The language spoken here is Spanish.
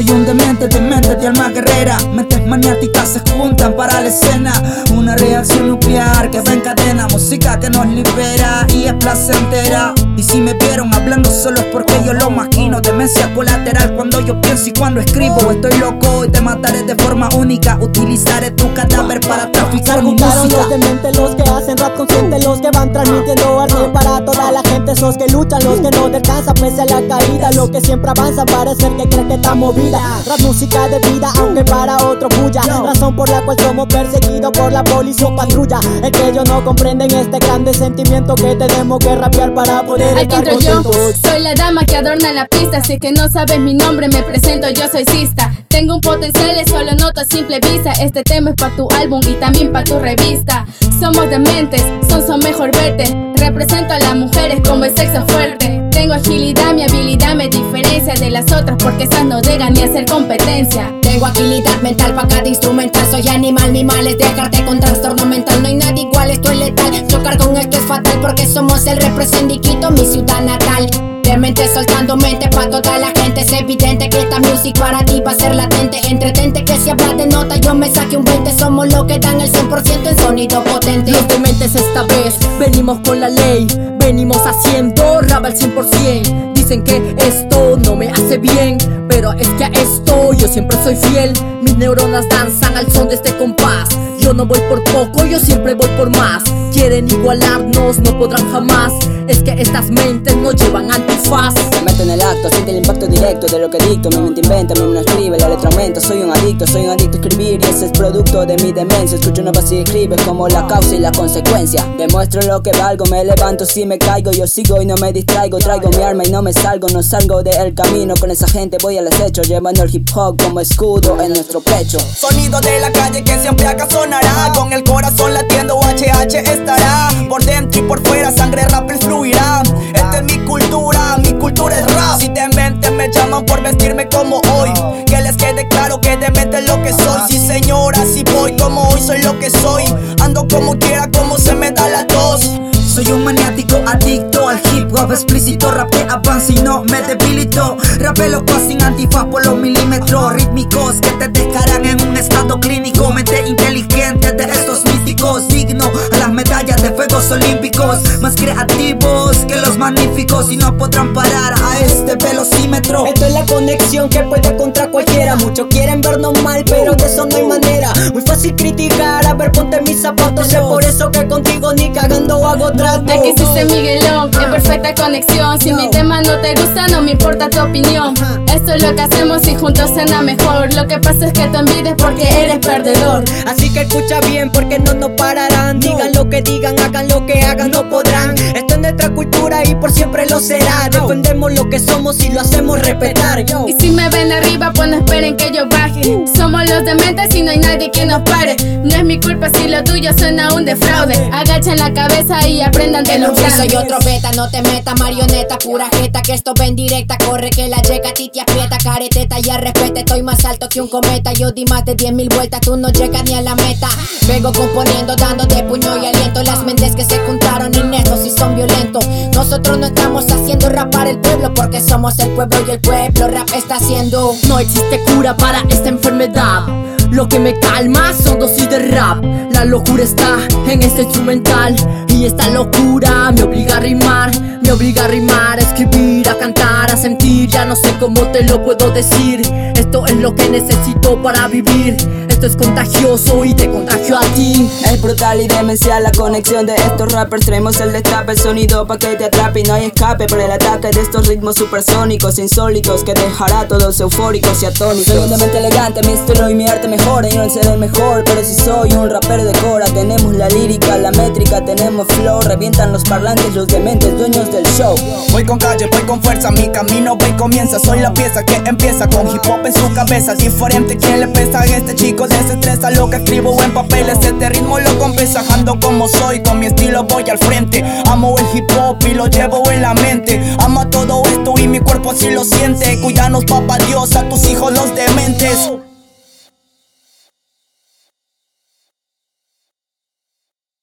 un demente, demente de alma guerrera. Mentes maniáticas se juntan para la escena. Una reacción nuclear que va en cadena. Música que nos libera y es placentera. Y si me vieron hablando solo es porque yo lo maquino. Demencia colateral cuando yo pienso y cuando escribo. Estoy loco y te mataré de forma única. Utilizaré tu cadáver para traficar mi música. los dementes, los que hacen rap consciente, los que van transmitiendo arte para toda la gente. Esos que luchan, los que no descansan pese a la caída. Los que siempre avanzan, parece que creen que está movida. Rap música de vida, aunque para otro bulla. Razón por la cual somos perseguidos por la policía o patrulla. Es que ellos no comprenden este grande sentimiento que tenemos que rapear para poder Aquí entro yo, soy la dama que adorna la pista. Así que no sabes mi nombre, me presento, yo soy Sista. Tengo un potencial, solo noto a simple vista. Este tema es para tu álbum y también para tu revista. Somos dementes, son, son mejor verte. Represento a las mujeres como el sexo fuerte. Tengo agilidad, mi habilidad me diferencia de las otras porque esas no llegan ni a ser competencia. Tengo agilidad mental para cada instrumental. Soy animal, mi mal es dejarte con trastorno mental. No hay nadie igual, esto es letal. Chocar con esto es fatal porque somos el representante mi ciudad natal. De mente soltando mente pa' toda la gente Es evidente que esta music para ti va a ser latente. Entretente que si hablas de nota yo me saque un 20 Somos lo que dan el 100% en sonido potente. Los dementes esta vez venimos con la ley. Venimos haciendo rap al 100% Dicen que esto no me hace bien Pero es que a esto yo siempre soy fiel. Mis neuronas danzan al son de este compás. Yo no voy por poco, yo siempre voy por más Quieren igualarnos, no podrán jamás. Es que estas mentes no llevan antifaz Me meto en el acto, siente el impacto directo de lo que dicto. Mi mente inventa, mi mente escribe, la letra aumenta. Soy un adicto, soy un adicto a escribir Y ese es producto de mi demencia. Escucho una voz y escribe como la causa y la consecuencia. Demuestro lo que valgo, me levanto si me caigo Yo sigo y no me distraigo, traigo mi arma y no me salgo No salgo del camino, con esa gente voy al acecho Llevando el hip hop como escudo en nuestro pecho. Sonido de la calle que siempre acá sonará. Con el corazón latiendo Estará Por dentro y por fuera sangre rap esta es mi cultura, mi cultura es rap. Si te me llaman por vestirme como hoy. Que les quede claro que te meten lo que soy. Sí, señora, si voy como hoy, soy lo que soy. Ando como quiera, como se me da la tos. Soy un maniático adicto al hip hop explícito Rapé avance y no me debilito Rapé loco sin antifaz por los milímetros Rítmicos que te dejarán en un estado clínico Mente inteligente de estos de fuegos olímpicos Más creativos que los magníficos Y no podrán parar a este velocímetro. Esto es la conexión que puede contra cualquiera. Muchos quieren vernos mal pero de eso no hay manera. Muy fácil criticar, a ver ponte mis zapatos. Es por eso que contigo ni cagando hago Aquí sí se Miguelón, perfecta conexión. Si mi tema no te gusta, no me importa tu opinión. Esto es lo que hacemos y juntos suena mejor. Lo que pasa es que te envides porque eres perdedor. Así que escucha bien porque no nos pararán. Digan lo que digan, hagan lo que hagan, no podrán. Esto es nuestra cultura y por siempre lo será. Defendemos lo que somos y lo hacemos respetar. Y si me y no hay nadie que nos pare. No es mi culpa si lo tuyo suena un defraude. Agachen la cabeza y aprendan de los grandes. soy otro beta, no te meta marioneta, pura jeta, que esto ven directa, corre que la llega a ti te aprieta, careteta, ya respete, estoy más alto que un cometa, yo di más de 10 mil vueltas, tú no llegas ni a la meta. Vengo componiendo, dándote puño y aliento, las mentes que se juntaron innetos y son violentos. Nosotros no estamos haciendo rap para el pueblo, porque somos el pueblo y el pueblo rap está haciendo. No existe cura para esta enfermedad. Lo que me calma son dosis de rap. La locura está en este instrumental. Y esta locura me obliga a rimar. Me obliga a rimar, a escribir, a cantar, a sentir. Ya no sé cómo te lo puedo decir. Esto es lo que necesito para vivir es contagioso y te contagio a ti. Es brutal y demencial la conexión de estos rappers. Traemos el destape, el sonido pa' que te atrape y no hay escape por el ataque de estos ritmos supersónicos, insólitos que dejará a todos eufóricos y atónitos. Soy mente elegante, mi estilo y mi arte mejora. Y no ser el mejor, pero si soy un rapero de cora. Tenemos la lírica, la métrica, tenemos flow. Revientan los parlantes, los dementes, dueños del show. Voy con calle, voy con fuerza, mi camino voy comienza. Soy la pieza que empieza con hip hop en su cabeza. Diferente, ¿quién le pesa a este chico? Desestresa lo que escribo en papeles Este ritmo lo compensajando como soy. Con mi estilo voy al frente. Amo el hip hop y lo llevo en la mente. Amo todo esto y mi cuerpo así lo siente. Cuídanos papá Dios a tus hijos los dementes